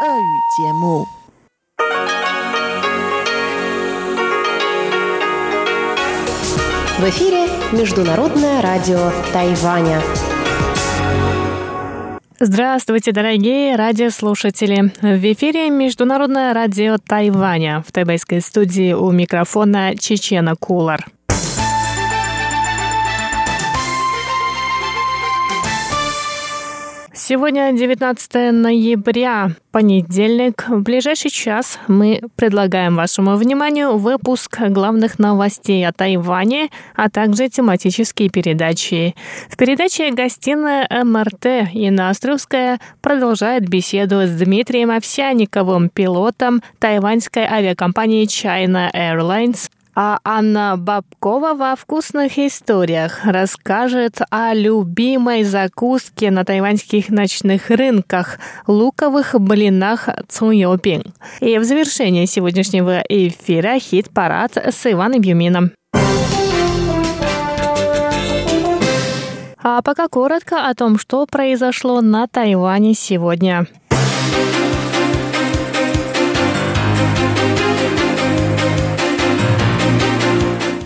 В эфире Международное радио Тайваня. Здравствуйте, дорогие радиослушатели! В эфире Международное радио Тайваня. В тайбайской студии у микрофона Чечена Кулар. Сегодня 19 ноября, понедельник. В ближайший час мы предлагаем вашему вниманию выпуск главных новостей о Тайване, а также тематические передачи. В передаче «Гостиная МРТ» Инна Островская продолжает беседу с Дмитрием Овсяниковым, пилотом тайваньской авиакомпании China Airlines, а Анна Бабкова во вкусных историях расскажет о любимой закуске на тайваньских ночных рынках – луковых блинах цуйопин. И в завершении сегодняшнего эфира хит-парад с Иваном Юмином. А пока коротко о том, что произошло на Тайване сегодня.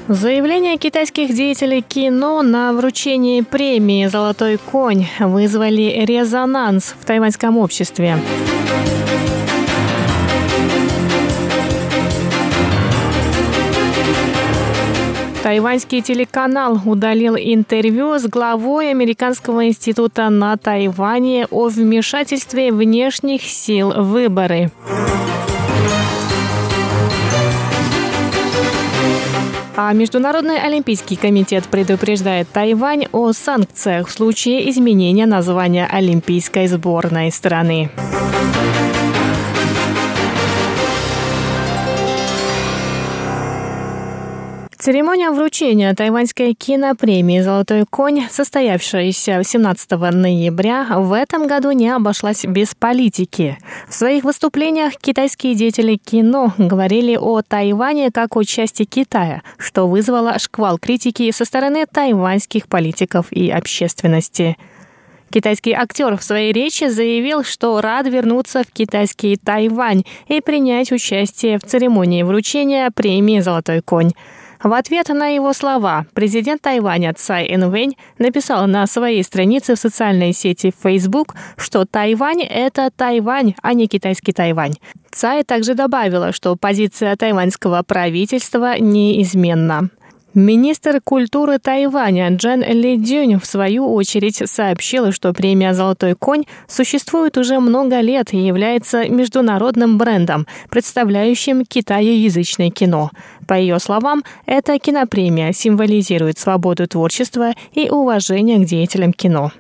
Заявление китайских деятелей кино на вручении премии «Золотой конь» вызвали резонанс в тайваньском обществе. Тайваньский телеканал удалил интервью с главой Американского института на Тайване о вмешательстве внешних сил в выборы. А Международный олимпийский комитет предупреждает Тайвань о санкциях в случае изменения названия олимпийской сборной страны. Церемония вручения тайваньской кинопремии «Золотой конь», состоявшаяся 17 ноября, в этом году не обошлась без политики. В своих выступлениях китайские деятели кино говорили о Тайване как о части Китая, что вызвало шквал критики со стороны тайваньских политиков и общественности. Китайский актер в своей речи заявил, что рад вернуться в китайский Тайвань и принять участие в церемонии вручения премии «Золотой конь». В ответ на его слова президент Тайваня Цай Инвэнь написал на своей странице в социальной сети Facebook, что Тайвань – это Тайвань, а не китайский Тайвань. Цай также добавила, что позиция тайваньского правительства неизменна. Министр культуры Тайваня Джен Ли Дюнь в свою очередь сообщила, что премия «Золотой конь» существует уже много лет и является международным брендом, представляющим китаеязычное кино. По ее словам, эта кинопремия символизирует свободу творчества и уважение к деятелям кино.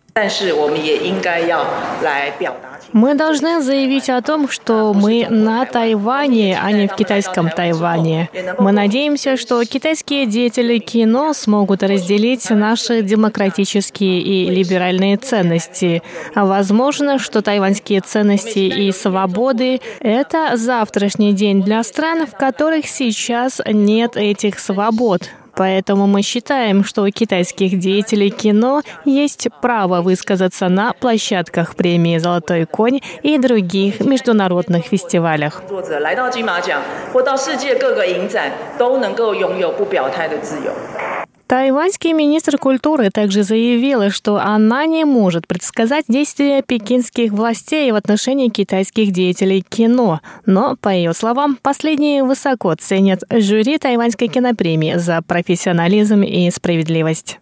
Мы должны заявить о том, что мы на Тайване, а не в китайском Тайване. Мы надеемся, что китайские деятели кино смогут разделить наши демократические и либеральные ценности. Возможно, что тайваньские ценности и свободы — это завтрашний день для стран, в которых сейчас нет этих свобод. Поэтому мы считаем, что у китайских деятелей кино есть право высказаться на площадках премии «Золотой конь» и других международных фестивалях. Тайваньский министр культуры также заявила, что она не может предсказать действия пекинских властей в отношении китайских деятелей кино. Но, по ее словам, последние высоко ценят жюри Тайваньской кинопремии за профессионализм и справедливость.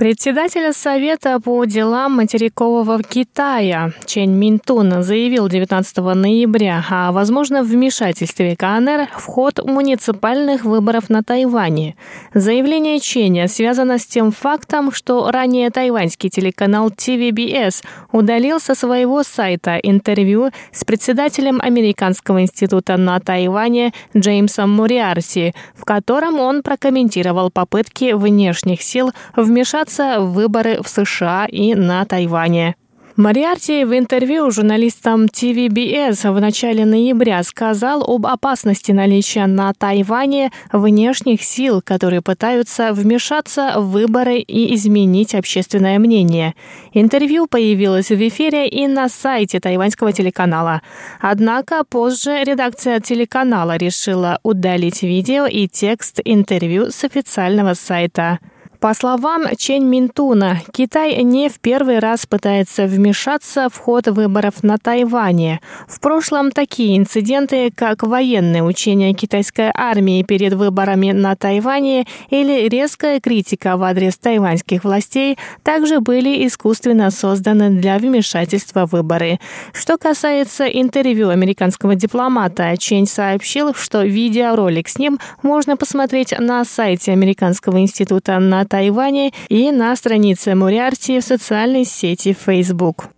Председатель Совета по делам материкового Китая Чен Минтун заявил 19 ноября о возможном вмешательстве КНР в ход муниципальных выборов на Тайване. Заявление Ченя связано с тем фактом, что ранее тайваньский телеканал TVBS удалил со своего сайта интервью с председателем Американского института на Тайване Джеймсом Муриарси, в котором он прокомментировал попытки внешних сил вмешаться вмешаться в выборы в США и на Тайване. Мариарти в интервью журналистам TVBS в начале ноября сказал об опасности наличия на Тайване внешних сил, которые пытаются вмешаться в выборы и изменить общественное мнение. Интервью появилось в эфире и на сайте тайваньского телеканала. Однако позже редакция телеканала решила удалить видео и текст интервью с официального сайта. По словам Чен Минтуна, Китай не в первый раз пытается вмешаться в ход выборов на Тайване. В прошлом такие инциденты, как военные учения китайской армии перед выборами на Тайване или резкая критика в адрес тайваньских властей, также были искусственно созданы для вмешательства в выборы. Что касается интервью американского дипломата, Чен сообщил, что видеоролик с ним можно посмотреть на сайте Американского института на Тайване и на странице Муриарти в социальной сети Facebook.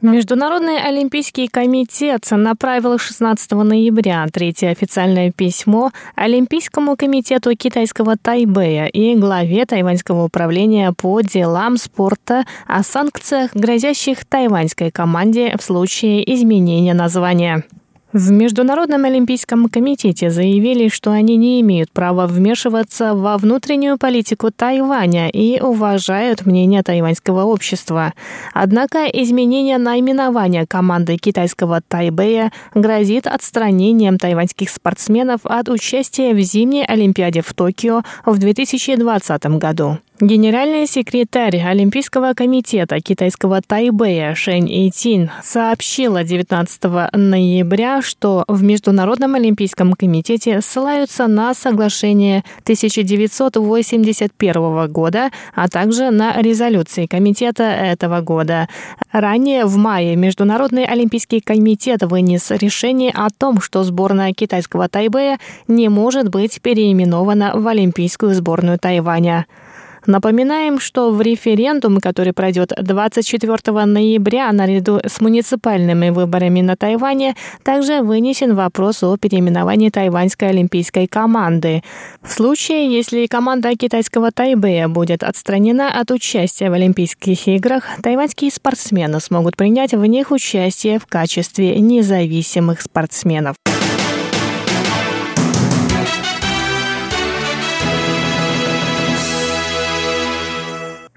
Международный олимпийский комитет направил 16 ноября третье официальное письмо Олимпийскому комитету китайского Тайбэя и главе тайваньского управления по делам спорта о санкциях, грозящих тайваньской команде в случае изменения названия. В Международном олимпийском комитете заявили, что они не имеют права вмешиваться во внутреннюю политику Тайваня и уважают мнение тайваньского общества. Однако изменение наименования команды китайского Тайбэя грозит отстранением тайваньских спортсменов от участия в зимней Олимпиаде в Токио в 2020 году. Генеральный секретарь Олимпийского комитета китайского Тайбэя Шэнь Итин сообщила 19 ноября, что в Международном олимпийском комитете ссылаются на соглашение 1981 года, а также на резолюции комитета этого года. Ранее в мае Международный олимпийский комитет вынес решение о том, что сборная китайского Тайбэя не может быть переименована в Олимпийскую сборную Тайваня. Напоминаем, что в референдум, который пройдет 24 ноября наряду с муниципальными выборами на Тайване, также вынесен вопрос о переименовании тайваньской олимпийской команды. В случае, если команда китайского Тайбэя будет отстранена от участия в Олимпийских играх, тайваньские спортсмены смогут принять в них участие в качестве независимых спортсменов.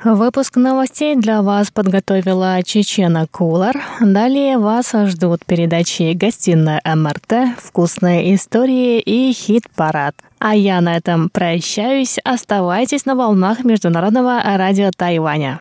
Выпуск новостей для вас подготовила Чечена Кулар. Далее вас ждут передачи «Гостиная МРТ», «Вкусные истории» и «Хит-парад». А я на этом прощаюсь. Оставайтесь на волнах Международного радио Тайваня.